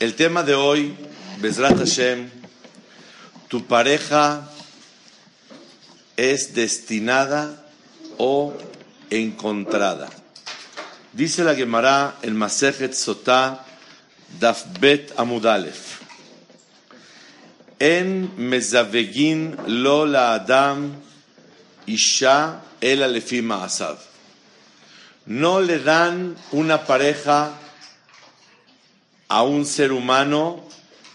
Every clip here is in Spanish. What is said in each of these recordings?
El tema de hoy, Bezrat Hashem, tu pareja es destinada o encontrada. Dice la Gemara en Masejet Sotá, Dafbet Amudalef. En mezavegin lo la Adam isha el alefima asav. No le dan una pareja a un ser humano,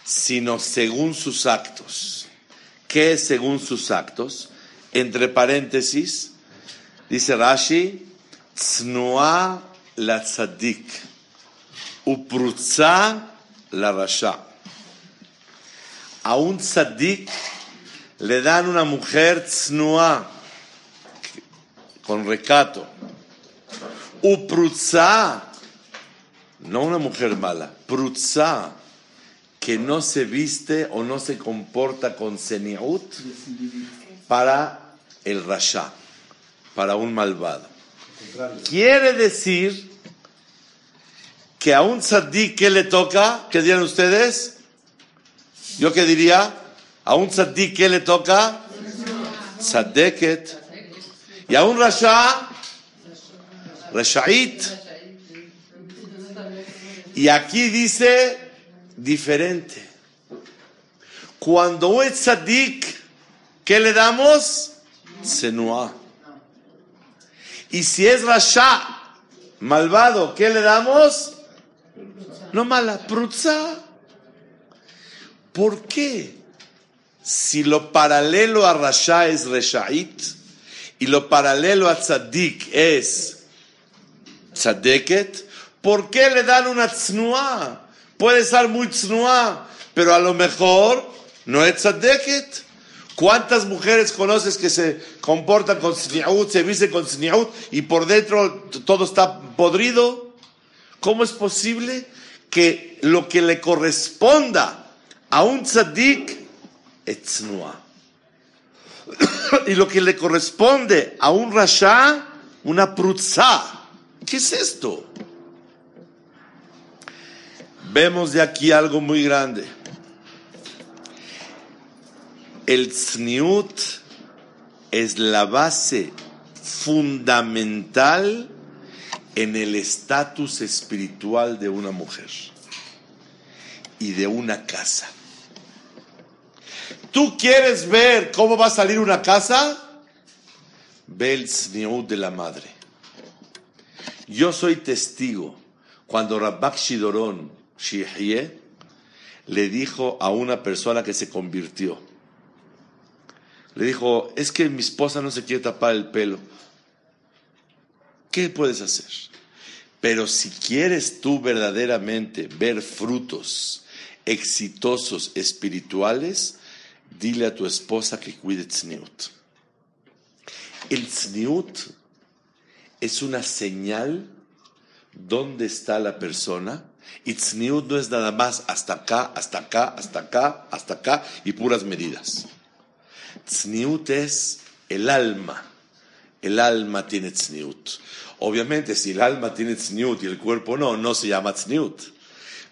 sino según sus actos. ¿Qué es según sus actos? Entre paréntesis, dice Rashi, Tznoa la tzadik, uprutza la rasha. A un tzadik le dan una mujer tznoa, con recato. Uprutza no una mujer mala, prutza, que no se viste o no se comporta con seniut para el rasha, para un malvado. Quiere decir que a un tzaddik, ¿qué le toca? ¿Qué dirían ustedes? ¿Yo qué diría? A un tzaddik, ¿qué le toca? Tzaddeket. Y a un rasha, rasha'it. Y aquí dice diferente. Cuando es tzadik, ¿qué le damos? Senua. Y si es rasha, malvado, ¿qué le damos? No mala, prutza. ¿Por qué? Si lo paralelo a rasha es reshait y lo paralelo a tzadik es tzadeket, ¿Por qué le dan una tznuá? Puede ser muy tznuá, pero a lo mejor no es tzadeket. ¿Cuántas mujeres conoces que se comportan con tzniaut, se visten con tzniaut y por dentro todo está podrido? ¿Cómo es posible que lo que le corresponda a un tzadik es tznuá? y lo que le corresponde a un rasha, una prutza. ¿Qué es esto? Vemos de aquí algo muy grande. El tzniut es la base fundamental en el estatus espiritual de una mujer y de una casa. ¿Tú quieres ver cómo va a salir una casa? Ve el tzniut de la madre. Yo soy testigo cuando Rabbak Shidoron Shihye le dijo a una persona que se convirtió, le dijo, es que mi esposa no se quiere tapar el pelo. ¿Qué puedes hacer? Pero si quieres tú verdaderamente ver frutos exitosos espirituales, dile a tu esposa que cuide tzniut. El tzniut es una señal dónde está la persona y tzniut no es nada más hasta acá, hasta acá, hasta acá, hasta acá y puras medidas. Tzniut es el alma. El alma tiene tzniut. Obviamente, si el alma tiene tzniut y el cuerpo no, no se llama tzniut.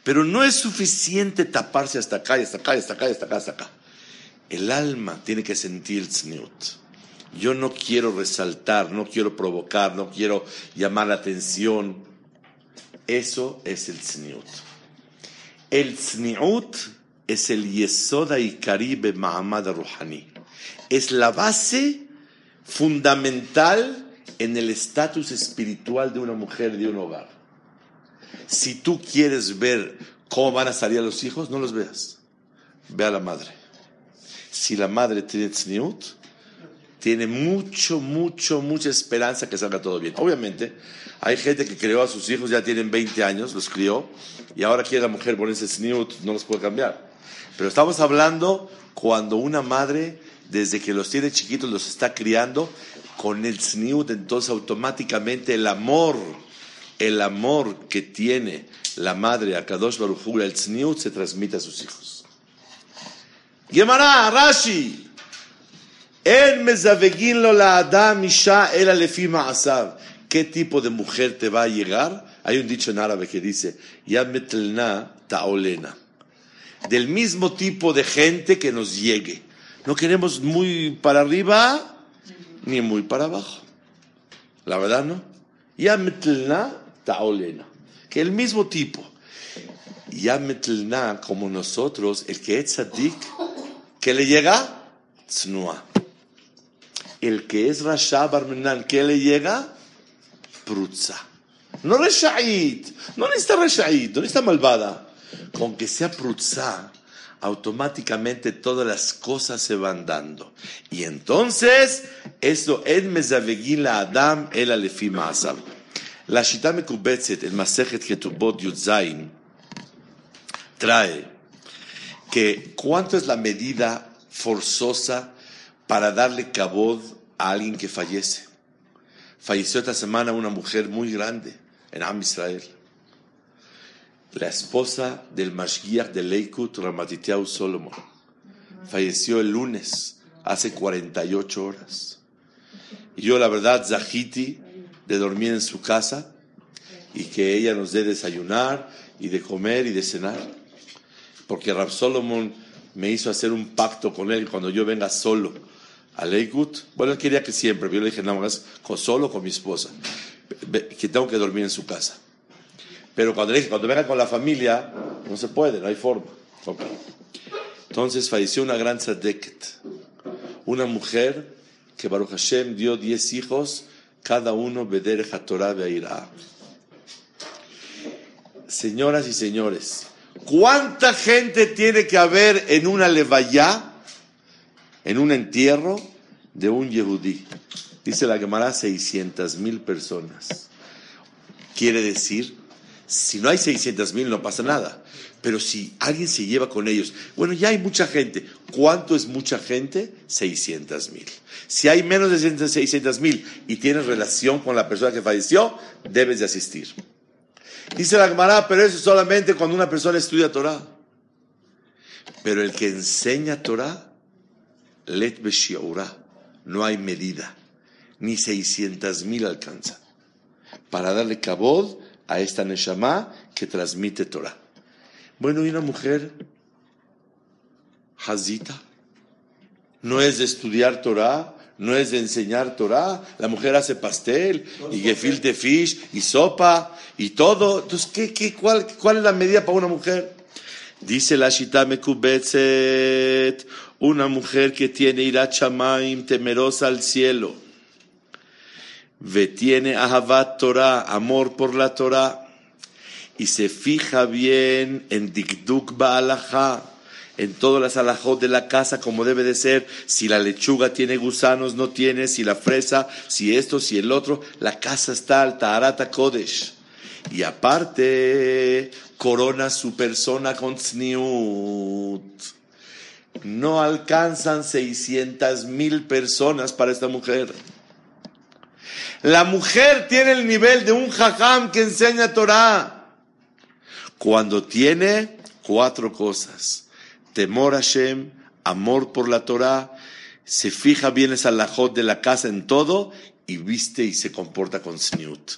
Pero no es suficiente taparse hasta acá y hasta acá y hasta acá y hasta acá, hasta acá. El alma tiene que sentir tzniut. Yo no quiero resaltar, no quiero provocar, no quiero llamar la atención. Eso es el tzniut. El tzniut es el yesoda y caribe Mahamad Ruhani. Es la base fundamental en el estatus espiritual de una mujer, de un hogar. Si tú quieres ver cómo van a salir los hijos, no los veas. Ve a la madre. Si la madre tiene tzniut, tiene mucho, mucho, mucha esperanza que salga todo bien. Obviamente, hay gente que creó a sus hijos, ya tienen 20 años, los crió, y ahora quiere la mujer ponerse snoot, no los puede cambiar. Pero estamos hablando cuando una madre, desde que los tiene chiquitos, los está criando, con el snoot, entonces automáticamente el amor, el amor que tiene la madre a Kadosh Baruj el snoot, se transmite a sus hijos. Gemara, Rashi, en la Adam Isha el ¿Qué tipo de mujer te va a llegar? Hay un dicho en árabe que dice, Ya metelna taolena. Del mismo tipo de gente que nos llegue. No queremos muy para arriba ni muy para abajo. La verdad, ¿no? Ya metelna taolena. Que el mismo tipo. Ya metelna como nosotros, el que es tzadik, que le llega? Tznoa el que es Rasha Barmenan, ¿qué le llega? Prutza. No Resha'it, no necesita Resha'it, no necesita malvada. Con que sea Prutza, automáticamente todas las cosas se van dando. Y entonces, eso, el mezavegila Adam, el alefi ma'asav. La Shita Mekubetzet, el Masejet Ketubot Yudzain, trae que cuánto es la medida forzosa para darle cabod a alguien que fallece. Falleció esta semana una mujer muy grande en Am Israel. La esposa del Mashgiach de Leikut, Ramatiteau Solomon. Falleció el lunes, hace 48 horas. Y yo, la verdad, Zahiti, de dormir en su casa y que ella nos dé desayunar y de comer y de cenar. Porque Rab Solomon me hizo hacer un pacto con él cuando yo venga solo a Leikut. Bueno, él quería que siempre, yo le dije, nada más, solo con mi esposa, que tengo que dormir en su casa. Pero cuando le dije, cuando venga con la familia, no se puede, no hay forma. Entonces falleció una gran tzadeket, una mujer que Baruch Hashem dio diez hijos, cada uno Beder Torah Beirah. Señoras y señores, ¿cuánta gente tiene que haber en una levaya? En un entierro de un yehudí. Dice la Gemara 600 mil personas. Quiere decir, si no hay 600 mil no pasa nada. Pero si alguien se lleva con ellos, bueno, ya hay mucha gente. ¿Cuánto es mucha gente? 600 mil. Si hay menos de 600 mil y tienes relación con la persona que falleció, debes de asistir. Dice la Gemara, pero eso es solamente cuando una persona estudia Torah. Pero el que enseña Torah let no hay medida, ni 600 mil alcanza, para darle cabod a esta Neshama que transmite Torah. Bueno, y una mujer, Hazita, no es de estudiar Torah, no es de enseñar Torah. La mujer hace pastel y gefilte fish y sopa y todo. Entonces, ¿qué, qué, cuál, ¿cuál es la medida para una mujer? Dice la Shita Mekubetzet, una mujer que tiene irachamaim, temerosa al cielo, ve tiene ahavat Torah, amor por la Torah, y se fija bien en dikduk ba'alaha, en todas las alajot de la casa como debe de ser, si la lechuga tiene gusanos, no tiene, si la fresa, si esto, si el otro, la casa está alta, arata kodesh. Y aparte, corona su persona con tzniut no alcanzan 600 mil personas para esta mujer. La mujer tiene el nivel de un jajam que enseña Torah. Cuando tiene cuatro cosas. Temor a Hashem, amor por la Torah, se fija bien esa lajot de la casa en todo y viste y se comporta con sniut.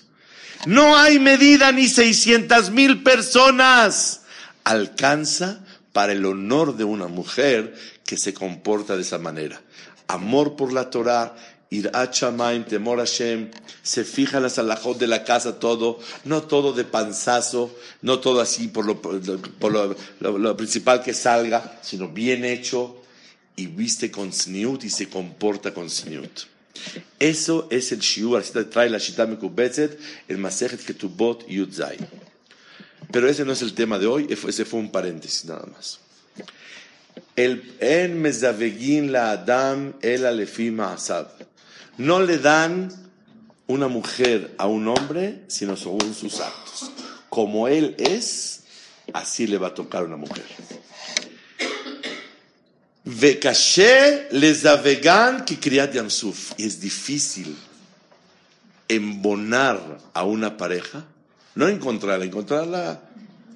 No hay medida ni 600 mil personas. Alcanza para el honor de una mujer que se comporta de esa manera. Amor por la Torah, ir a temor a Hashem, se fija en las alajot de la casa todo, no todo de panzazo, no todo así por lo, principal que salga, sino bien hecho y viste con sniut y se comporta con sniut. Eso es el shiur, así trae la shita mekubetzet, el masejet ketubot yudzai. Pero ese no es el tema de hoy, ese fue un paréntesis nada más. El en mezavegin la adam el alefima asab. No le dan una mujer a un hombre sino según sus actos. Como él es, así le va a tocar una mujer. Vekashe les avegan que criat yamsuf. Y es difícil embonar a una pareja, no encontrarla, encontrarla.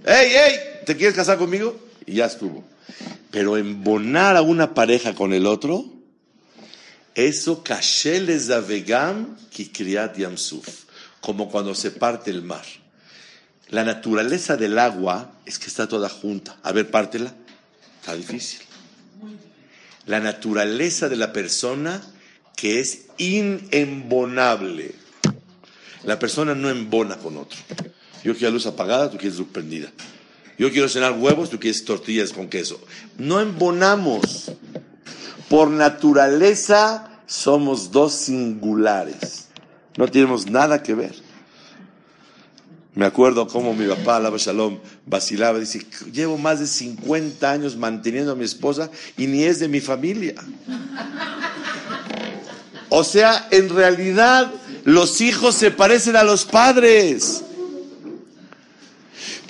¡Ey, ey! ¿Te quieres casar conmigo? Y ya estuvo. Pero embonar a una pareja con el otro, eso kashe les avegan que criat yamsuf. Como cuando se parte el mar. La naturaleza del agua es que está toda junta. A ver, pártela. Está difícil la naturaleza de la persona que es inembonable. La persona no embona con otro. Yo quiero luz apagada, tú quieres luz prendida. Yo quiero cenar huevos, tú quieres tortillas con queso. No embonamos. Por naturaleza somos dos singulares. No tenemos nada que ver. Me acuerdo cómo mi papá, Alaba Shalom, vacilaba, dice, llevo más de 50 años manteniendo a mi esposa y ni es de mi familia. O sea, en realidad los hijos se parecen a los padres.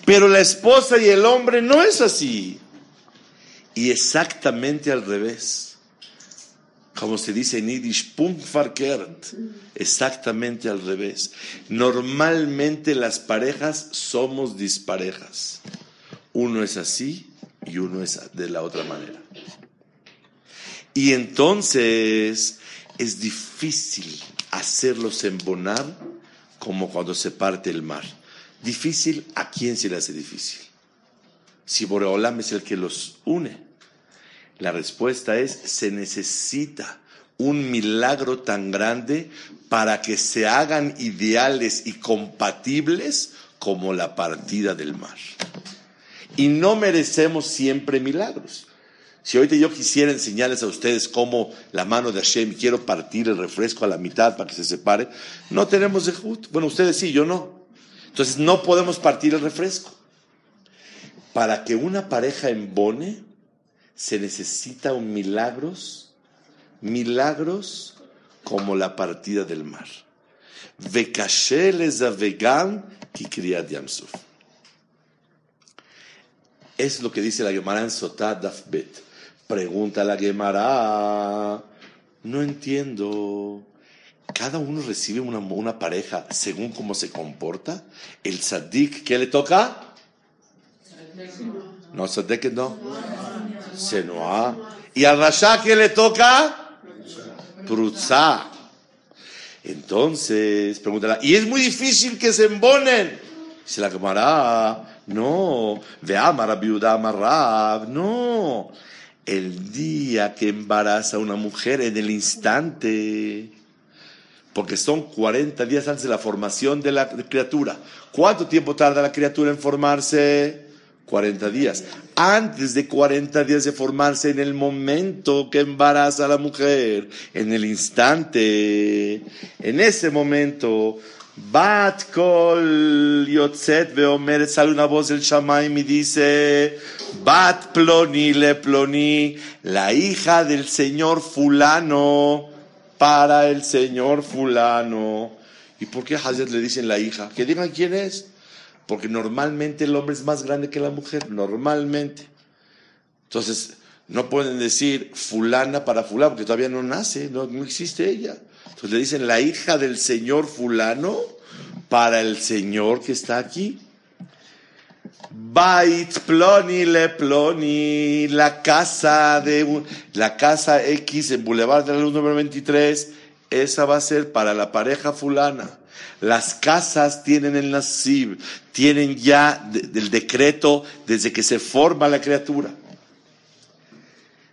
Pero la esposa y el hombre no es así. Y exactamente al revés como se dice en Yiddish, verkehrt, exactamente al revés. Normalmente las parejas somos disparejas. Uno es así y uno es de la otra manera. Y entonces es difícil hacerlos embonar como cuando se parte el mar. Difícil, ¿a quién se le hace difícil? Si Boreolam es el que los une. La respuesta es, se necesita un milagro tan grande para que se hagan ideales y compatibles como la partida del mar. Y no merecemos siempre milagros. Si ahorita yo quisiera enseñarles a ustedes cómo la mano de Hashem quiero partir el refresco a la mitad para que se separe, no tenemos de Bueno, ustedes sí, yo no. Entonces no podemos partir el refresco. Para que una pareja embone, se necesita un milagros, milagros como la partida del mar. Es lo que dice la Gemara en Sotad Dafbet. Pregunta la Gemara, no entiendo. Cada uno recibe una, una pareja según cómo se comporta. El Sadik, ¿qué le toca? No, Sadik no. Senoa. ¿Y al Rasha qué le toca? Prutza. Entonces, pregúntala, ¿y es muy difícil que se embonen? Se la quemará. No. Veama viuda amarrab. No. El día que embaraza una mujer en el instante. Porque son 40 días antes de la formación de la criatura. ¿Cuánto tiempo tarda la criatura en formarse? 40 días. Antes de 40 días de formarse, en el momento que embaraza a la mujer, en el instante, en ese momento, Bat kol yotzet veomer, sale una voz del Shamaim y dice, Bat ploni le ploni, la hija del señor fulano, para el señor fulano. ¿Y por qué Hazet le dicen la hija? Que digan quién es. Porque normalmente el hombre es más grande que la mujer, normalmente. Entonces, no pueden decir fulana para fulano, porque todavía no nace, no, existe ella. Entonces le dicen la hija del señor fulano para el señor que está aquí. Bait ploni le ploni, la casa de la casa X en Boulevard de la Luz número 23, esa va a ser para la pareja fulana. Las casas tienen el nasib, tienen ya el decreto desde que se forma la criatura.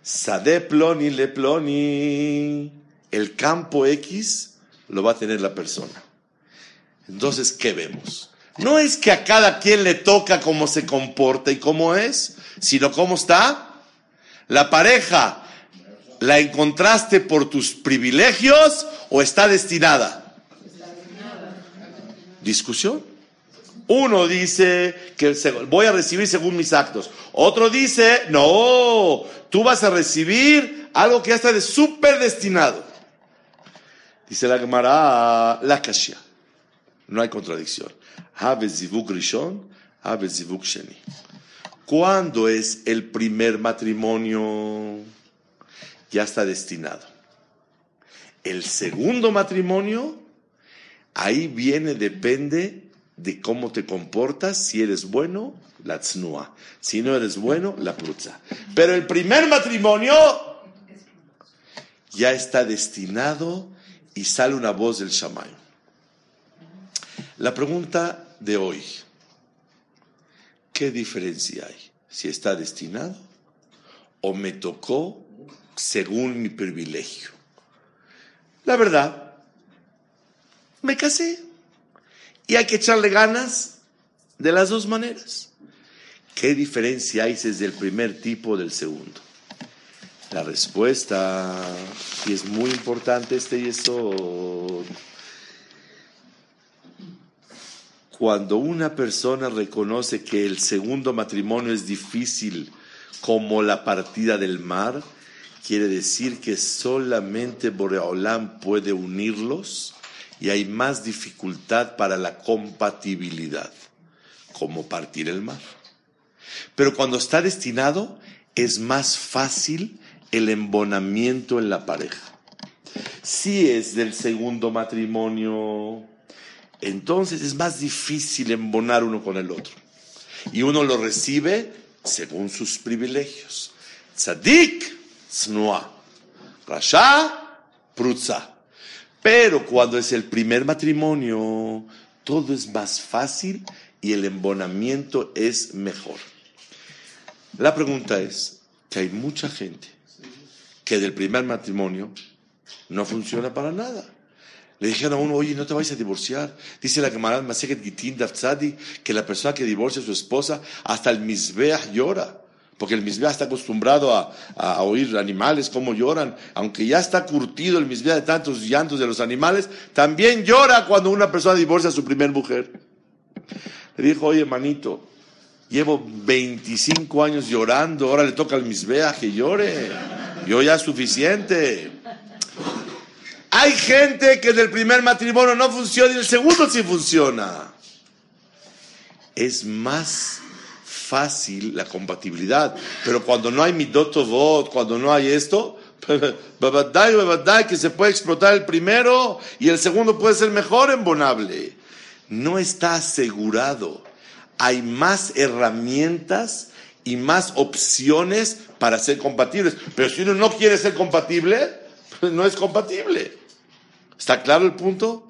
Sade ploni le ploni, el campo X lo va a tener la persona. Entonces, ¿qué vemos? No es que a cada quien le toca cómo se comporta y cómo es, sino cómo está. La pareja, ¿la encontraste por tus privilegios o está destinada? discusión. Uno dice que voy a recibir según mis actos. Otro dice, no, tú vas a recibir algo que ya está de súper destinado. Dice la Gemara, la Kashia. No hay contradicción. zivuk rishon, zivuk sheni. ¿Cuándo es el primer matrimonio? Ya está destinado. El segundo matrimonio, ahí viene, depende de cómo te comportas, si eres bueno, la tznoa. Si no eres bueno, la prutza. Pero el primer matrimonio ya está destinado y sale una voz del Shamay. La pregunta de hoy, ¿qué diferencia hay? Si está destinado o me tocó según mi privilegio. La verdad, me casé y hay que echarle ganas de las dos maneras. ¿Qué diferencia hay desde el primer tipo del segundo? La respuesta, y es muy importante este y eso, cuando una persona reconoce que el segundo matrimonio es difícil como la partida del mar, quiere decir que solamente Boreolam puede unirlos y hay más dificultad para la compatibilidad, como partir el mar. Pero cuando está destinado, es más fácil el embonamiento en la pareja. Si es del segundo matrimonio, entonces es más difícil embonar uno con el otro. Y uno lo recibe según sus privilegios. Tzadik, snua. Rasha, prutza. Pero cuando es el primer matrimonio, todo es más fácil y el embonamiento es mejor. La pregunta es que hay mucha gente que del primer matrimonio no funciona para nada. Le dijeron a uno, oye, no te vayas a divorciar. Dice la camarada Maseket Gitin Dafzadi que la persona que divorcia a su esposa, hasta el Mizbeach llora. Porque el Mizbeach está acostumbrado a, oír animales como lloran. Aunque ya está curtido el Mizbeach de tantos llantos de los animales, también llora cuando una persona divorcia a su primer mujer. Le dijo, oye, manito, llevo 25 años llorando, ahora le toca al Mizbeach que llore. Yo ya suficiente. Hay gente que del primer matrimonio no funciona y el segundo sí funciona. Es más fácil la compatibilidad, pero cuando no hay voz, cuando no hay esto, que se puede explotar el primero y el segundo puede ser mejor embonable. No está asegurado. Hay más herramientas y más opciones para ser compatibles. Pero si uno no quiere ser compatible, pues no es compatible. ¿Está claro el punto?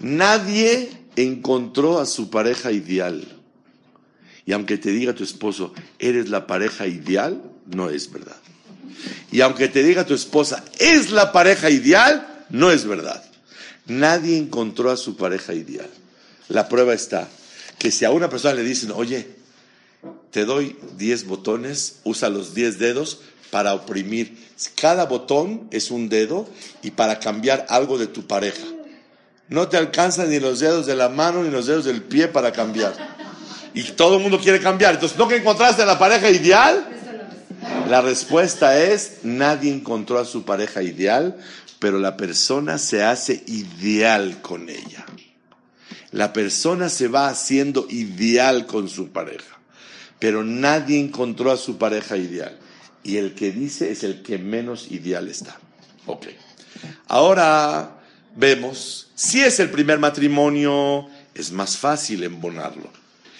Nadie encontró a su pareja ideal. Y aunque te diga tu esposo, eres la pareja ideal, no es verdad. Y aunque te diga tu esposa, es la pareja ideal, no es verdad. Nadie encontró a su pareja ideal. La prueba está que si a una persona le dicen, oye, te doy 10 botones, usa los 10 dedos para oprimir. Cada botón es un dedo y para cambiar algo de tu pareja. No te alcanzan ni los dedos de la mano ni los dedos del pie para cambiar. Y todo el mundo quiere cambiar. Entonces, ¿no que encontraste la pareja ideal? La respuesta es, nadie encontró a su pareja ideal, pero la persona se hace ideal con ella. La persona se va haciendo ideal con su pareja, pero nadie encontró a su pareja ideal y el que dice es el que menos ideal está. Ok. Ahora vemos, si es el primer matrimonio, es más fácil embonarlo.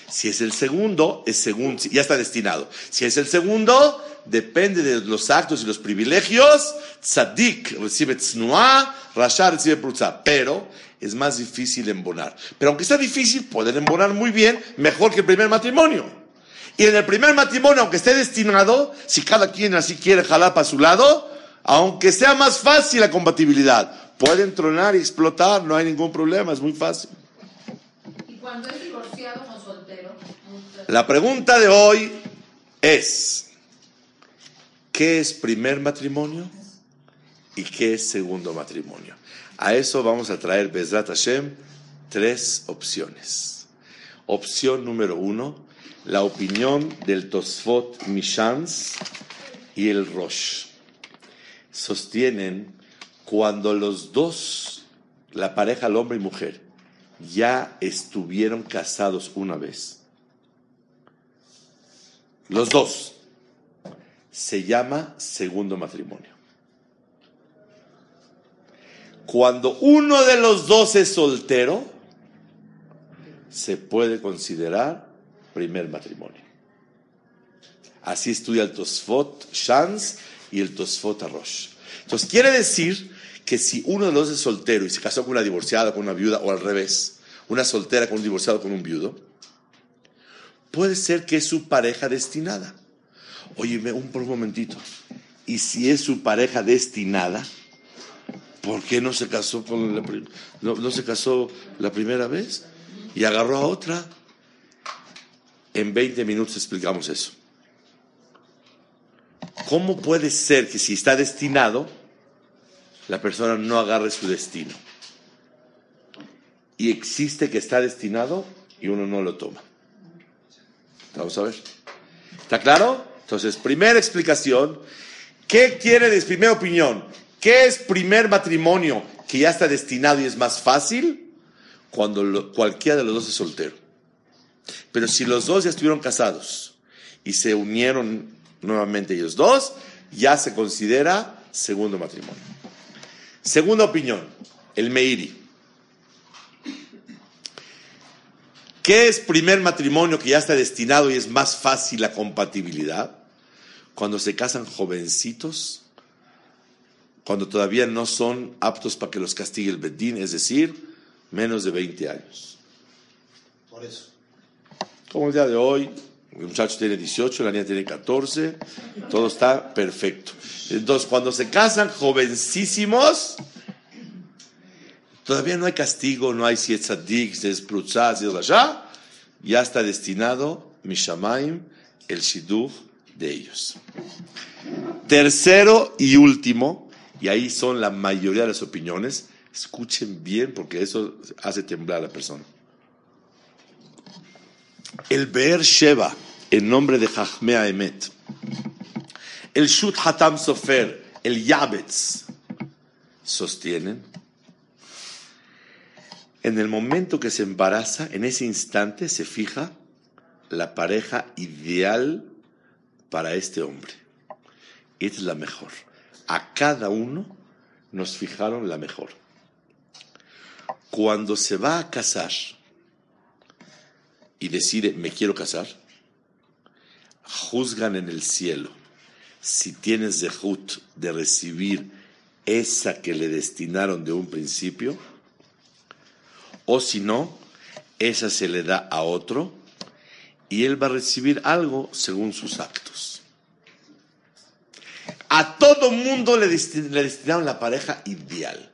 Si es el segundo, es según, ya está destinado. Si es el segundo, depende de los actos y los privilegios. Tzadik recibe tznuah, Rasha recibe prutza. Pero es más difícil embonar. Pero aunque sea difícil, pueden embonar muy bien, mejor que el primer matrimonio. Y en el primer matrimonio, aunque esté destinado, si cada quien así quiere jalar para su lado, aunque sea más fácil la compatibilidad, pueden tronar y explotar, no hay ningún problema, es muy fácil. ¿Y cuando es divorciado o soltero? La pregunta de hoy es, ¿qué es primer matrimonio y qué es segundo matrimonio? A eso vamos a traer Bezrat Hashem tres opciones. Opción número uno, la opinión del Tosfot Mishans y el Rosh. Sostienen cuando los dos, la pareja, el hombre y mujer, ya estuvieron casados una vez. Los dos. Se llama segundo matrimonio. Cuando uno de los dos es soltero, se puede considerar primer matrimonio. Así estudia el Tosfot Shans y el Tosfot Arosh. Entonces quiere decir que si uno de los es soltero y se casó con una divorciada, con una viuda, o al revés, una soltera con un divorciado, con un viudo, puede ser que es su pareja destinada. Óyeme, un, por un momentito. Y si es su pareja destinada, ¿por qué no se casó con no, se casó la primera vez? Y agarró a otra. En 20 minutos explicamos eso. ¿Cómo puede ser que si está destinado, la persona no agarre su destino? Y existe que está destinado y uno no lo toma. Vamos a ver. ¿Está claro? Entonces, primera explicación. ¿Qué quiere decir? Primera opinión. ¿Qué es primer matrimonio que ya está destinado y es más fácil? Cuando cualquiera de los dos es soltero. Pero si los dos ya estuvieron casados y se unieron nuevamente ellos dos, ya se considera segundo matrimonio. Segunda opinión, el Meiri. ¿Qué es primer matrimonio que ya está destinado y es más fácil la compatibilidad? Cuando se casan jovencitos cuando todavía no son aptos para que los castigue el Bedín, es decir, menos de 20 años. Por eso. Como el día de hoy, el muchacho tiene 18, la niña tiene 14, todo está perfecto. Entonces, cuando se casan jovencísimos, todavía no hay castigo, no hay si despruzas, allá, ya está destinado Mishamaim, el Shidduch de ellos. Tercero y último, y ahí son la mayoría de las opiniones. Escuchen bien porque eso hace temblar a la persona. El Be'er Sheva, en nombre de Jahmea Emet, el Shut Hatam Sofer, el Yabetz, sostienen, en el momento que se embaraza, en ese instante se fija la pareja ideal para este hombre. Es la mejor a cada uno nos fijaron la mejor. Cuando se va a casar y decide, me quiero casar, juzgan en el cielo si tienes dejut de recibir esa que le destinaron de un principio, o si no, esa se le da a otro y él va a recibir algo según sus actos. A todo mundo le, destinaron la pareja ideal.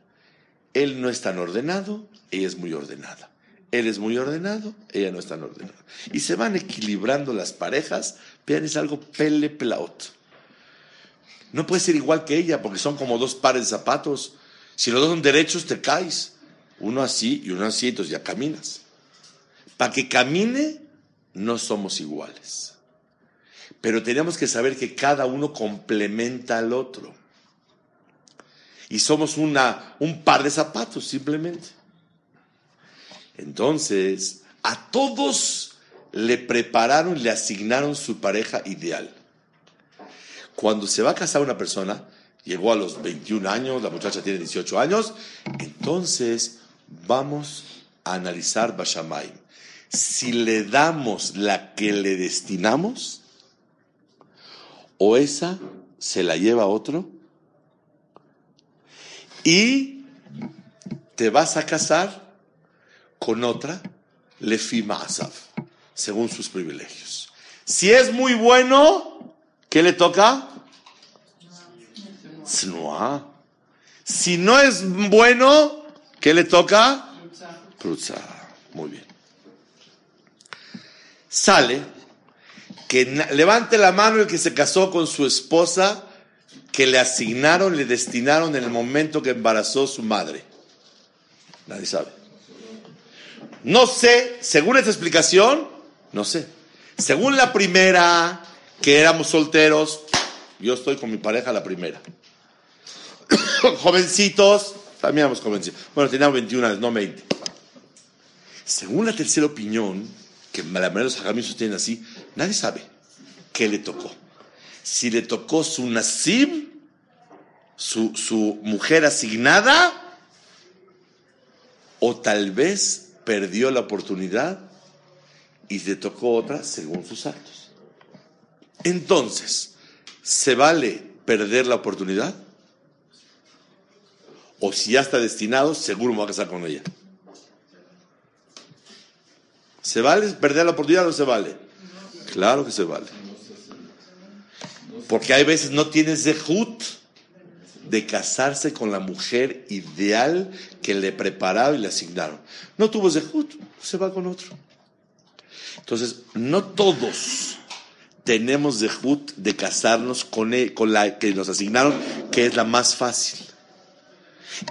Él no es tan ordenado, ella es muy ordenada. Él es muy ordenado, ella no es tan ordenada. Y se van equilibrando las parejas. Vean, es algo pele pelaot. No puede ser igual que ella porque son como dos pares de zapatos. Si los dos son derechos, te caes. Uno así y uno así, entonces ya caminas. Para que camine, no somos iguales. Pero tenemos que saber que cada uno complementa al otro. Y somos una, un par de zapatos, simplemente. Entonces, a todos le prepararon, le asignaron su pareja ideal. Cuando se va a casar una persona, llegó a los 21 años, la muchacha tiene 18 años, entonces vamos a analizar Bashamayim. Si le damos la que le destinamos, o esa se la lleva otro y te vas a casar con otra lefima asaf, según sus privilegios. Si es muy bueno, ¿qué le toca? Si no es bueno, ¿qué le toca? Muy bien. Sale que levante la mano el que se casó con su esposa que le asignaron, le destinaron en el momento que embarazó su madre. Nadie sabe. No sé, según esta explicación, no sé. Según la primera, que éramos solteros, yo estoy con mi pareja la primera. Jovencitos, también éramos jovencitos. Bueno, teníamos 21 años, no 20. Según la tercera opinión, que la mayoría de los hajamim sostienen así, nadie sabe qué le tocó. Si le tocó su nasib, su, su mujer asignada, o tal vez perdió la oportunidad y le tocó otra según sus actos. Entonces, ¿se vale perder la oportunidad? O si ya está destinado, seguro me voy a casar con ella. ¿Se vale perder la oportunidad o no se vale? Claro que se vale. Porque hay veces no tienes zehut de casarse con la mujer ideal que le prepararon y le asignaron. No tuvo zehut, se va con otro. Entonces, no todos tenemos zehut de casarnos con, e, con la que nos asignaron, que es la más fácil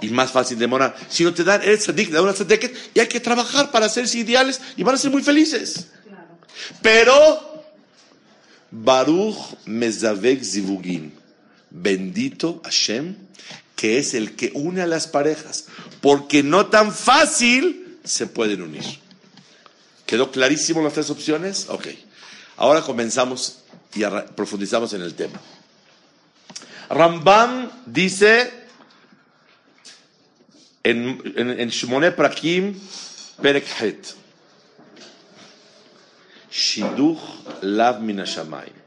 y más fácil de morar. Si no te dan, eres tzadik, te dan una tzadeket y hay que trabajar para hacerse ideales y van a ser muy felices. Pero, Baruch Mezavek Zivugin, bendito Hashem, que es el que une a las parejas, porque no tan fácil se pueden unir. ¿Quedó clarísimo las tres opciones? Ok. Ahora comenzamos y profundizamos en el tema. Rambam dice en, en, Prakim, Perek Het. Shiduch Lav Minashamayim.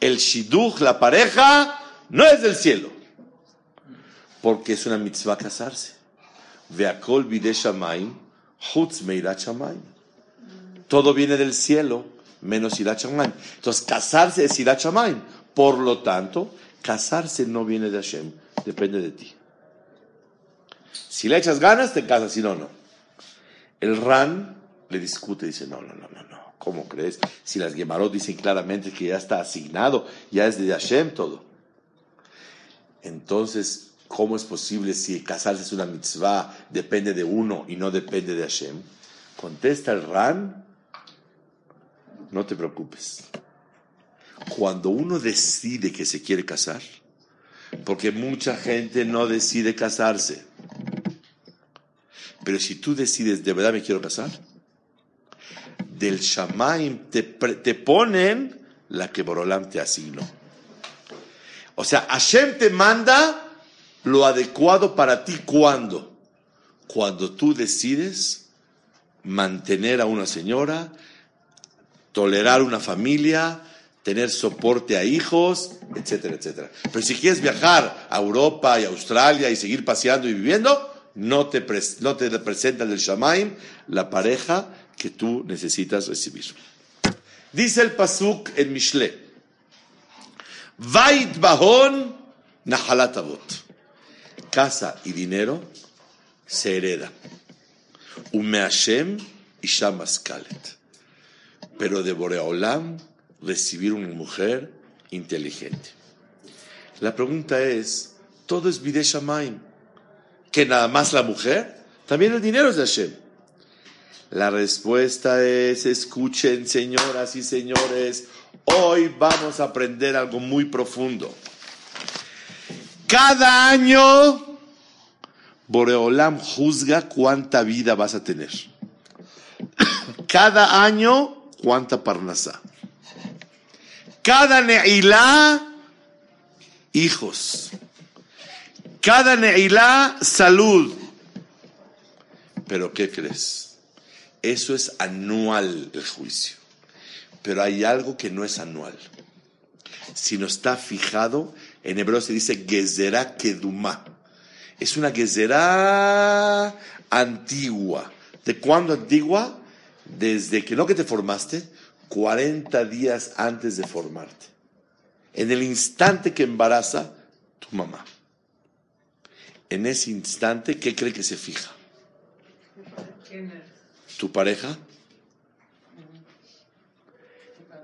El Shiduch, la pareja, no es del cielo. Porque es una mitzvah casarse. Veakol Bide Shamayim, Chutz Meirat Shamayim. Todo viene del cielo, menos Irat Shamayim. Entonces, casarse es Irat Shamayim. Por lo tanto, casarse no viene de Hashem, depende de ti. Si le echas ganas, te casas, si no, no. El Ran le discute, dice, no, no, no, no. ¿Cómo crees? Si las Gemarot dicen claramente que ya está asignado, ya es de Hashem todo. Entonces, ¿cómo es posible si casarse es una mitzvah, depende de uno y no depende de Hashem? Contesta el Ran, no te preocupes. Cuando uno decide que se quiere casar, porque mucha gente no decide casarse, pero si tú decides, de verdad me quiero casar, del Shamaim te, te ponen la que Borolam te asignó. O sea, Hashem te manda lo adecuado para ti cuando. Cuando tú decides mantener a una señora, tolerar una familia, tener soporte a hijos, etcétera, etcétera. Pero si quieres viajar a Europa y Australia y seguir paseando y viviendo, no te, no te representa el Shamaim la pareja que tú necesitas recibir. Dice el Pasuk en Mishle, Vait Bahon Nahalat Casa y dinero se hereda. Ume Hashem y Kalet. Pero de Boreolam recibir una mujer inteligente. La pregunta es, todo es Bide Shamaim que nada más la mujer, también el dinero es de Hashem. La respuesta es, escuchen señoras y señores, hoy vamos a aprender algo muy profundo. Cada año, Boreolam juzga cuánta vida vas a tener. Cada año, cuánta parnasá. Cada neilá, hijos. Cada Neilá, salud. Pero ¿qué crees? Eso es anual el juicio. Pero hay algo que no es anual. Sino está fijado, en hebreo se dice Gezerá Kedumá. Es una Gezerá antigua. ¿De cuándo antigua? Desde que no que te formaste, 40 días antes de formarte. En el instante que embaraza tu mamá en ese instante, ¿qué cree que se fija? ¿Tu pareja?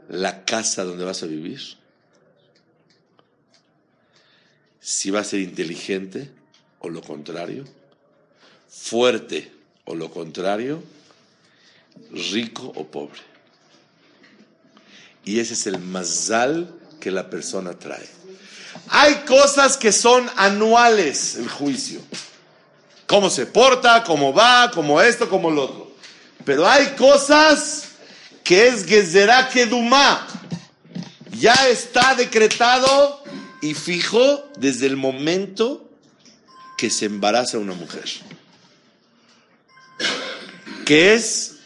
¿La casa donde vas a vivir? Si va a ser inteligente o lo contrario, fuerte o lo contrario, rico o pobre. Y ese es el mazal que la persona trae. Hay cosas que son anuales, el juicio. Cómo se porta, cómo va, cómo esto, cómo lo otro. Pero hay cosas que es Gezerá Kedumá. Ya está decretado y fijo desde el momento que se embaraza una mujer. Que es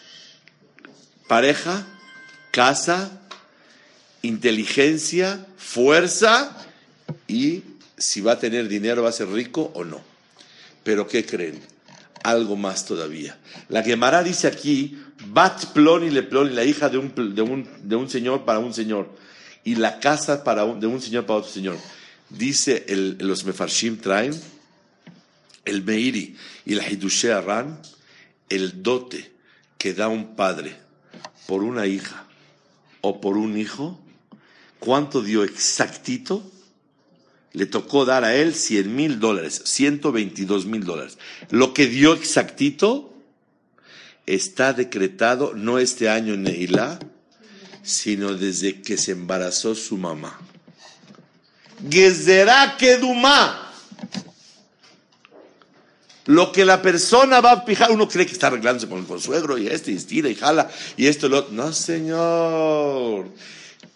pareja, casa, inteligencia, fuerza y si va a tener dinero, va a ser rico o no. Pero ¿qué creen? Algo más todavía. La Gemara dice aquí, Bat Ploni le Ploni, la hija de un, de, un, de un, señor para un señor, y la casa para de un señor para otro señor. Dice los Mefarshim traen, el Meiri y la Hidushe Aran, el dote que da un padre por una hija o por un hijo, ¿cuánto dio exactito? Le tocó dar a él 100 mil dólares, 122 mil dólares. Lo que dio exactito está decretado no este año en sino desde que se embarazó su mamá. Gezerá Kedumá. Lo que la persona va a fijar, uno cree que está arreglándose con el consuegro y este, y estira y jala, y esto lo No, señor.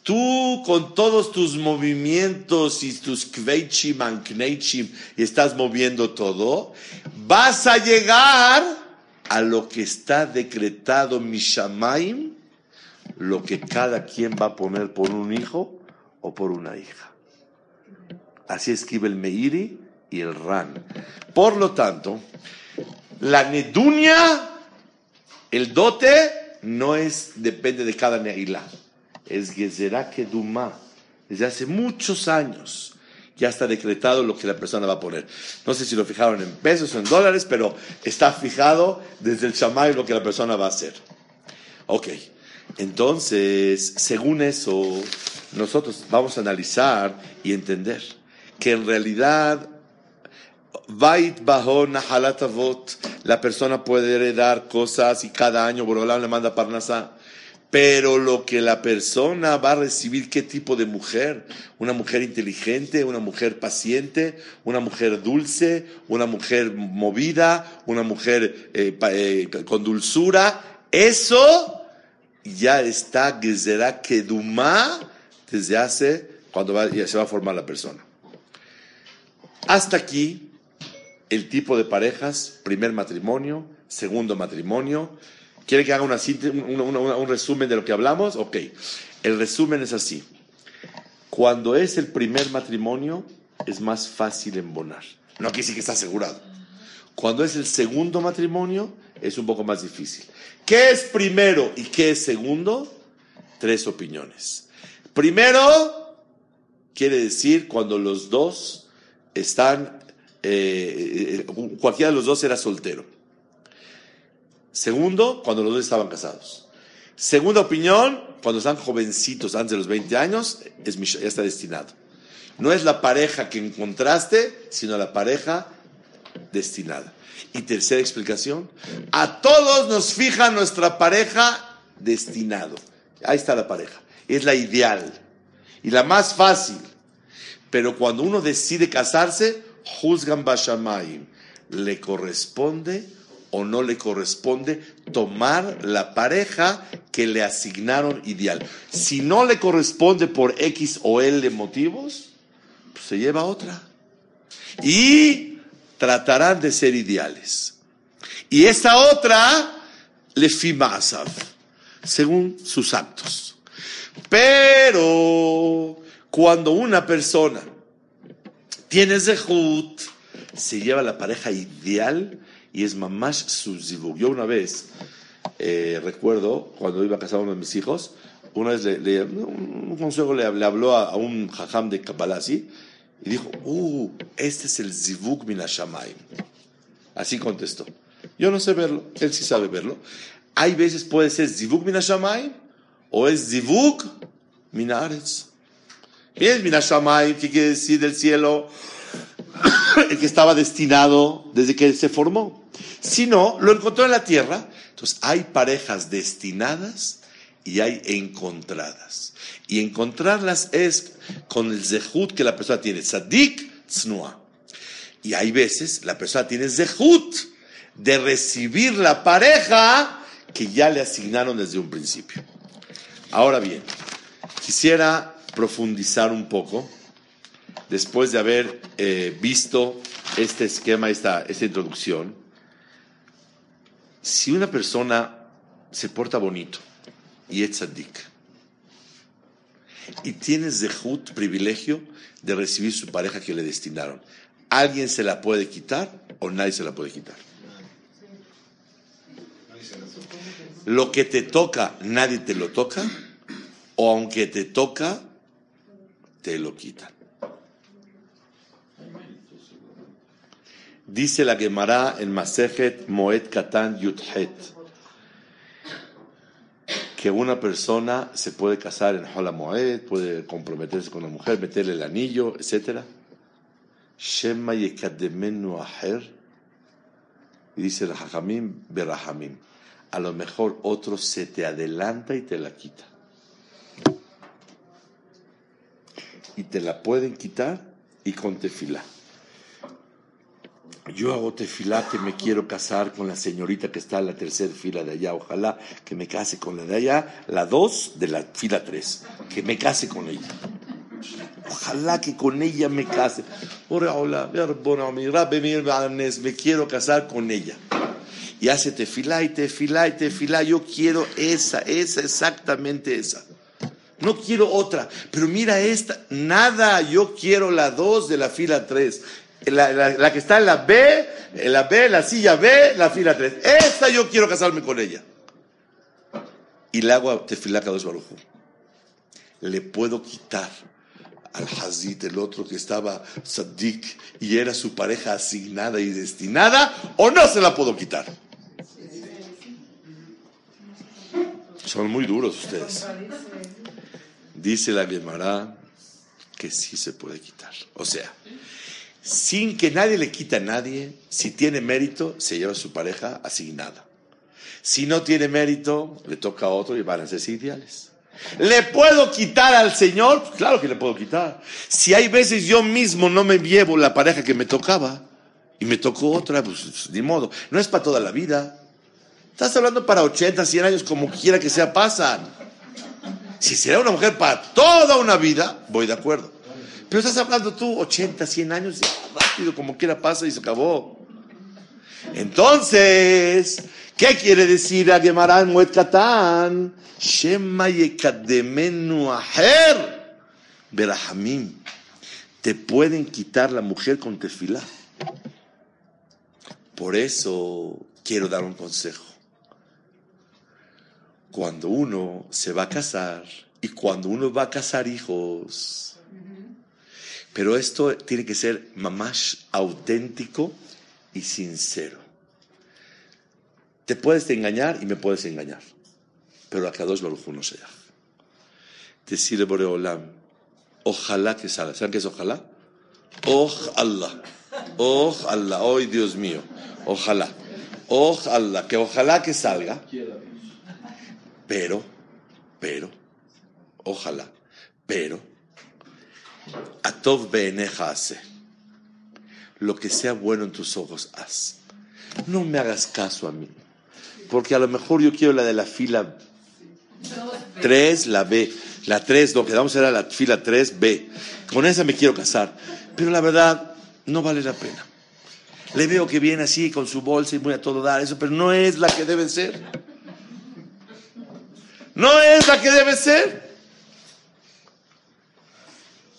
Tú con todos tus movimientos y tus kveichim, ankneichim, y estás moviendo todo, vas a llegar a lo que está decretado Mishamaim, lo que cada quien va a poner por un hijo o por una hija. Así escribe el Meiri y el Ran. Por lo tanto, la nedunia, el dote, no es, depende de cada neilá es Gezerá Kedumá. Desde hace muchos años ya está decretado lo que la persona va a poner. No sé si lo fijaron en pesos o en dólares, pero está fijado desde el Shamay lo que la persona va a hacer. Ok, entonces, según eso, nosotros vamos a analizar y entender que en realidad bajo la persona puede heredar cosas y cada año Borolam le manda Parnasá. Pero lo que la persona va a recibir, ¿qué tipo de mujer? Una mujer inteligente, una mujer paciente, una mujer dulce, una mujer movida, una mujer eh, eh, con dulzura. Eso ya está Gezerá Kedumá desde hace, cuando se va a formar la persona. Hasta aquí el tipo de parejas, primer matrimonio, segundo matrimonio, ¿Quiere que haga una, un resumen de lo que hablamos? Ok. El resumen es así. Cuando es el primer matrimonio, es más fácil embonar. No quiere decir que está asegurado. Cuando es el segundo matrimonio, es un poco más difícil. ¿Qué es primero y qué es segundo? Tres opiniones. Primero, quiere decir cuando los dos están, eh, eh, cualquiera de los dos era soltero. Segundo, cuando los dos estaban casados. Segunda opinión, cuando están jovencitos, antes de los 20 años, es, ya está destinado. No es la pareja que encontraste, sino la pareja destinada. Y tercera explicación, a todos nos fija nuestra pareja destinado. Ahí está la pareja. Es la ideal y la más fácil. Pero cuando uno decide casarse, juzgan Bashamayim. Le corresponde o no le corresponde tomar la pareja que le asignaron ideal. Si no le corresponde por X o L motivos, pues se lleva otra. Y tratarán de ser ideales. Y esa otra le fima según sus actos. Pero cuando una persona tiene zehut, se lleva la pareja ideal, y es mamás su Yo una vez eh, recuerdo, cuando iba a casar a uno de mis hijos, una vez le, un consejo le, habló a, un jajam de Kabbalah y dijo, uh, este es el zivug minashamayim. Así contestó. Yo no sé verlo, él sí sabe verlo. Hay veces puede ser zivug minashamayim o es zivug minaretz. ¿Qué es minashamayim? ¿Qué quiere decir del cielo? el que estaba destinado desde que se formó. Si no, lo encontró en la tierra. Entonces, hay parejas destinadas y hay encontradas. Y encontrarlas es con el zehut que la persona tiene. Sadik tznoa. Y hay veces la persona tiene zehut de recibir la pareja que ya le asignaron desde un principio. Ahora bien, quisiera profundizar un poco después de haber eh, visto este esquema, esta, esta introducción. Si una persona se porta bonito y es tzadik, y tiene zehut, privilegio, de recibir su pareja que le destinaron, ¿alguien se la puede quitar o nadie se la puede quitar? Lo que te toca, nadie te lo toca, o aunque te toca, te lo quitan. Dice la Gemara en Masejet Moed Katan Yudhet que una persona se puede casar en Hola Moed, puede comprometerse con una mujer, meterle el anillo, etc. Shema Yekademenu Aher, y dice el Hajamim Berahamim, a lo mejor otro se te adelanta y te la quita. Y te la pueden quitar y con tefilá. Yo hago tefilá que me quiero casar con la señorita que está en la tercera fila de allá. Ojalá que me case con la de allá, la dos de la fila tres. Que me case con ella. Ojalá que con ella me case. Me quiero casar con ella. Y hace tefilá y tefilá y tefilá. Yo quiero esa, esa, exactamente esa. No quiero otra. Pero mira esta. Nada, yo quiero la dos de la fila tres la, que está en la B, en la B, la silla B, la fila 3. Esta yo quiero casarme con ella. Y le hago a Tefilá dos Barujú. Le puedo quitar al Hazid, el otro que estaba Sadik y era su pareja asignada y destinada, o no se la puedo quitar. Son muy duros ustedes. Dice la Gemara que sí se puede quitar. O sea, sin que nadie le quite a nadie, si tiene mérito, se lleva su pareja asignada. Si no tiene mérito, le toca a otro y van a ser ideales. ¿Le puedo quitar al Señor? Pues claro que le puedo quitar. Si hay veces yo mismo no me llevo la pareja que me tocaba y me tocó otra, pues ni modo. No es para toda la vida. Estás hablando para 80, 100 años, como quiera que sea, pasan. Si será una mujer para toda una vida, voy de acuerdo. Pero estás hablando tú 80, 100 años, rápido, como quiera pasa y se acabó. Entonces, ¿qué quiere decir a Gemaran Muet Katan? Shema yekademenu aher berahamim. Te pueden quitar la mujer con tefilá. Por eso quiero dar un consejo. Cuando uno se va a casar y cuando uno va a casar hijos, pero esto tiene que ser más auténtico y sincero. Te puedes engañar y me puedes engañar, pero a dos Baruj no sea. Decirle Boreolam, ojalá que salga. ¿Saben qué es ojalá? Ojalá. Ojalá. Hoy, Dios mío. Ojalá. Ojalá. Que ojalá que salga. Pero, pero, ojalá, pero, Atov beeneja hace. Lo que sea bueno en tus ojos, haz. No me hagas caso a mí. Porque a lo mejor yo quiero la de la fila 3, la B. La 3, lo que vamos a era la fila 3, B. Con esa me quiero casar. Pero la verdad, no vale la pena. Le veo que viene así con su bolsa y voy a todo dar eso, pero no es la que debe ser. No es la que debe ser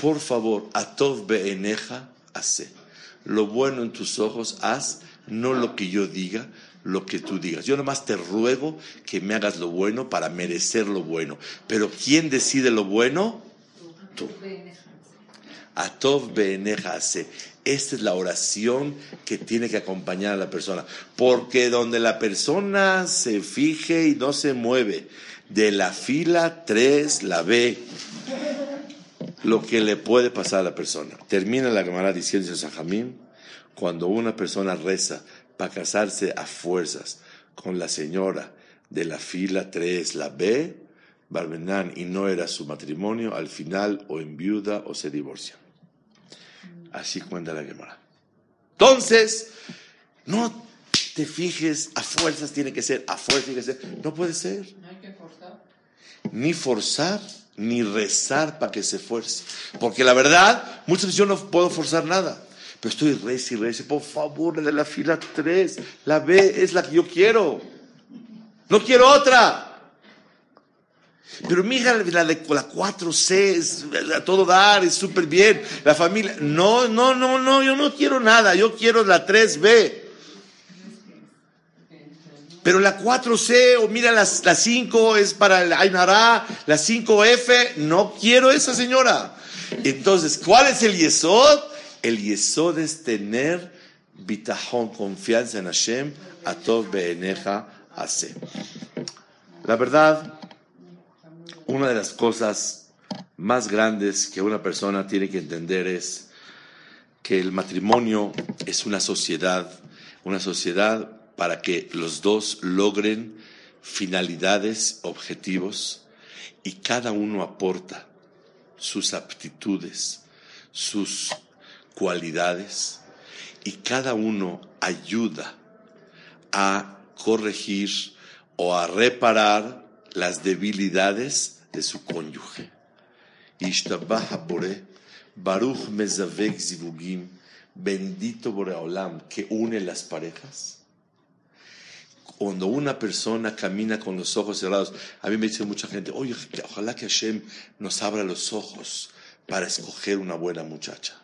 por favor, atov beeneja, hace. Lo bueno en tus ojos, haz, no lo que yo diga, lo que tú digas. Yo nomás te ruego que me hagas lo bueno para merecer lo bueno. Pero ¿quién decide lo bueno? Tú. Atov beeneja, hace. Esta es la oración que tiene que acompañar a la persona. Porque donde la persona se fije y no se mueve, de la fila 3 la ve lo que le puede pasar a la persona. Termina la Gemara diciendo Sajamín, cuando una persona reza para casarse a fuerzas con la señora de la fila 3, la B, Barmenán, y no era su matrimonio, al final o en viuda o se divorcian. Así cuenta la Gemara. Entonces, no te fijes, a fuerzas tiene que ser, a fuerzas tiene que ser. No puede ser. No hay que forzar. Ni forzar, ni rezar para que se fuerce. Porque la verdad, muchas veces yo no puedo forzar nada. Pero estoy reza y reza, por favor, de la fila 3, la B es la que yo quiero. No quiero otra. Pero mira, la de la 4C es a todo dar, es súper bien. La familia, no, no, no, no, yo no quiero nada, yo quiero la 3B. Pero la 4C, o mira, la, la 5 es para el Ainara, la 5F, no quiero esa señora. Entonces, ¿cuál es el Yesod? El Yesod es tener bitajón, confianza en Hashem, atov beeneja hace. La verdad, una de las cosas más grandes que una persona tiene que entender es que el matrimonio es una sociedad, una sociedad para que los dos logren finalidades, objetivos, y cada uno aporta sus aptitudes, sus cualidades, y cada uno ayuda a corregir o a reparar las debilidades de su cónyuge. Baruch Mezavek Zivugim, bendito Boreolam, que une las parejas. Cuando una persona camina con los ojos cerrados, a mí me dice mucha gente, oye, ojalá que Hashem nos abra los ojos para escoger una buena muchacha.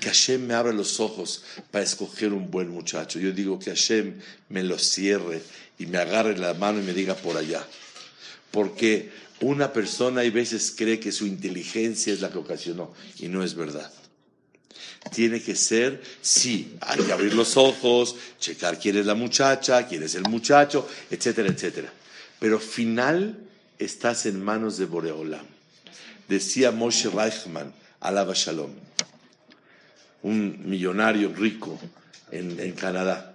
Que Hashem me abra los ojos para escoger un buen muchacho. Yo digo que Hashem me lo cierre y me agarre la mano y me diga por allá. Porque una persona hay veces cree que su inteligencia es la que ocasionó y no es verdad. Tiene que ser, sí, hay que abrir los ojos, checar quién es la muchacha, quién es el muchacho, etcétera, etcétera. Pero final estás en manos de Boreolam. Decía Moshe Reichman, alaba Shalom, un millonario rico en, en Canadá.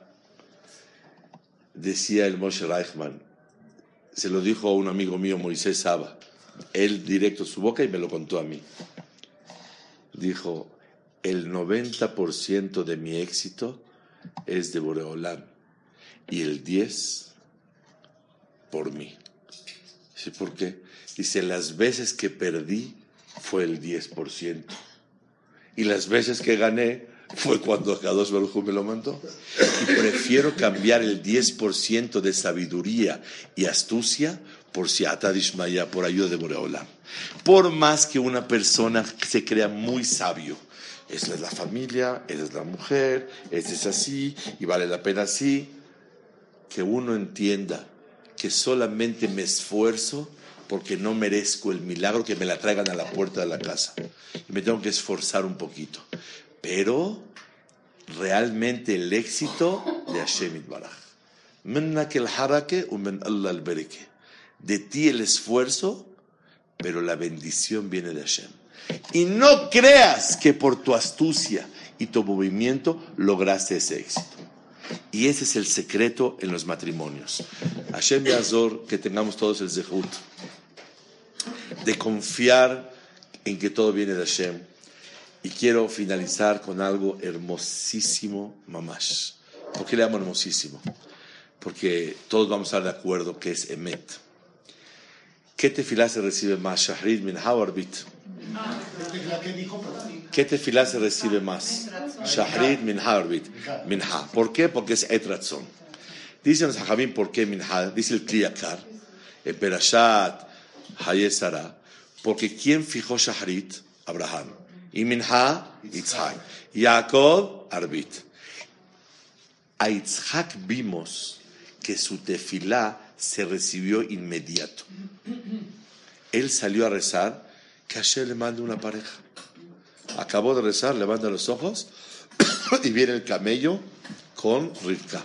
Decía el Moshe Reichman, se lo dijo a un amigo mío, Moisés Saba, él directo su boca y me lo contó a mí. Dijo, el 90% de mi éxito es de Boreolam y el 10% por mí. Dice, ¿por qué? Dice, las veces que perdí fue el 10%. Y las veces que gané fue cuando Kadosh Baruj me lo mandó. Y prefiero cambiar el 10% de sabiduría y astucia por Siata Dishmaya, por ayuda de Boreolam. Por más que una persona se crea muy sabio, esa es la familia, esa es la mujer, esa es así, y vale la pena así, que uno entienda que solamente me esfuerzo porque no merezco el milagro que me la traigan a la puerta de la casa. Y me tengo que esforzar un poquito. Pero realmente el éxito de Hashem Itbaraj. De ti el esfuerzo, pero la bendición viene de Hashem. Y no creas que por tu astucia y tu movimiento lograste ese éxito. Y ese es el secreto en los matrimonios. Hashem Yazor, que tengamos todos el zehut de confiar en que todo viene de Hashem. Y quiero finalizar con algo hermosísimo, mamash. ¿Por qué le llamo hermosísimo? Porque todos vamos a estar de acuerdo que es Emet. ¿Qué tefilá se recibe más? Shahrid min Hawarbit. ¿Qué tefilá se recibe más? Shahrid min Hawarbit. Minha. ¿Por qué? Porque es Etratzon. Dicen los Hajabim por qué Minha. Dice el Kliyakar. En Perashat Hayesara. Porque ¿quién fijó Shahrit? Abraham. Y Minha, Yitzhak. Jacob, Arbit. A Yitzhak vimos que su tefilá se recibió inmediato. Él salió a rezar, que Hashem le manda una pareja. Acabó de rezar, levanta los ojos y viene el camello con Rivka.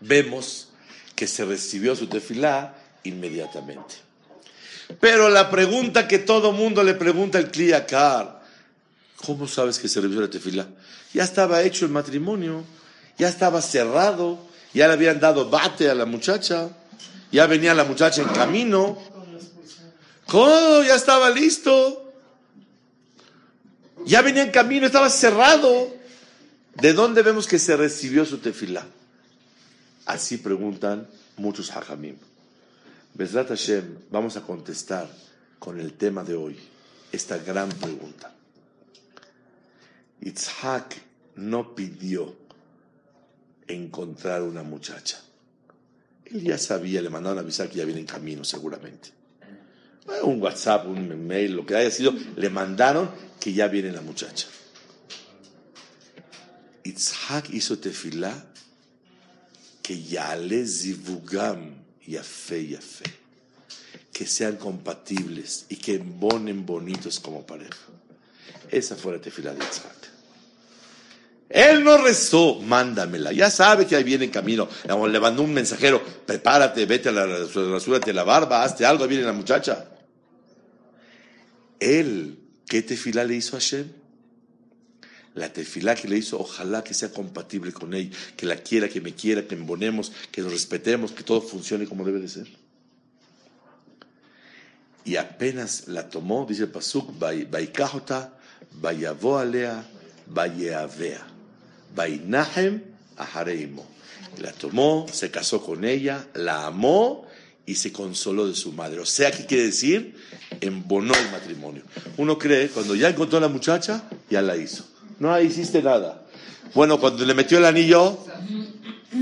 Vemos que se recibió su tefilá inmediatamente. Pero la pregunta que todo mundo le pregunta al Kliyakar, ¿Cómo sabes que se revisó la tefila? Ya estaba hecho el matrimonio, ya estaba cerrado, ya le habían dado bate a la muchacha, ya venía la muchacha en camino. ¿Cómo? Ya estaba listo. Ya venía en camino, estaba cerrado. ¿De dónde vemos que se recibió su tefila? Así preguntan muchos hajamim. Besrat Hashem, vamos a contestar con el tema de hoy esta gran pregunta. Itzhak no pidió encontrar una muchacha. Él ya sabía, le mandaron a avisar que ya viene en camino, seguramente. Un WhatsApp, un mail, lo que haya sido, le mandaron que ya viene la muchacha. Itzhak hizo tefilá que ya le zivugam yafe yafe, que sean compatibles y que embonen bonitos como pareja. Esa fue la tefilá de Itzhak. Él no rezó, mándamela. Ya sabe que ahí viene en camino. Le mandó un mensajero, prepárate, vete a la rasúrate la barba, hazte algo, ahí viene la muchacha. Él, ¿qué tefilá le hizo a Hashem? La tefilá que le hizo, ojalá que sea compatible con él, que la quiera, que me quiera, que embonemos, que nos respetemos, que todo funcione como debe de ser. Y apenas la tomó, dice Pasuk, Baikajota, Bayavo alea, Bayeavea. Bainahem Ahareimo. La tomó, se casó con ella, la amó y se consoló de su madre. O sea, ¿qué quiere decir? Embonó el matrimonio. Uno cree, cuando ya encontró a la muchacha, ya la hizo. No hiciste nada. Bueno, cuando le metió el anillo,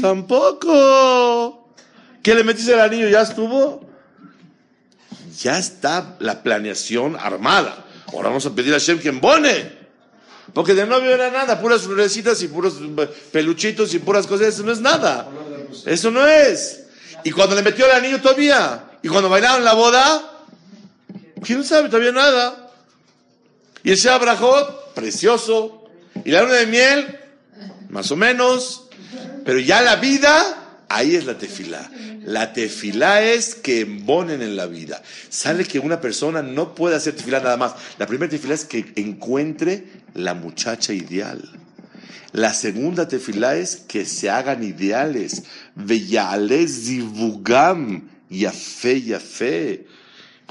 tampoco. ¿Qué le metiste el anillo? ¿Ya estuvo? Ya está la planeación armada. Ahora vamos a pedir a Shem que. Porque de novio era nada, puras florecitas y puros peluchitos y puras cosas, eso no es nada. Eso no es. Y cuando le metió el anillo todavía, y cuando bailaron la boda, ¿quién sabe? Todavía nada. Y el Shah precioso. Y la luna de miel, más o menos. Pero ya la vida, ahí es la tefilá. La tefilá es que embonen en la vida. Sale que una persona no puede hacer tefilá nada más. La primera tefilá es que encuentre la muchacha ideal. La segunda tefilá es que se hagan ideales. Veyales divugam yafe yafe.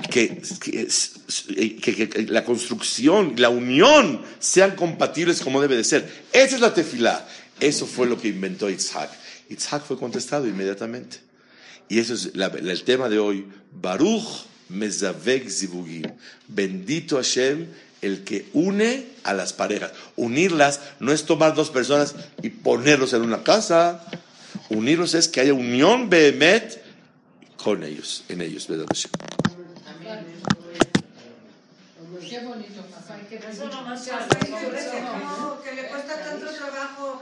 Que, que, que, la construcción, la unión sean compatibles como debe de ser. Esa es la tefilá. Eso fue lo que inventó Isaac. Isaac fue contestado inmediatamente. Y eso es el tema de hoy. Baruch Mezavek Zivugim. Bendito Hashem, el que une a las parejas. Unirlas no es tomar dos personas y ponerlos en una casa. Unirlos es que haya unión behemet con ellos, en ellos. Qué que le cuesta tanto trabajo,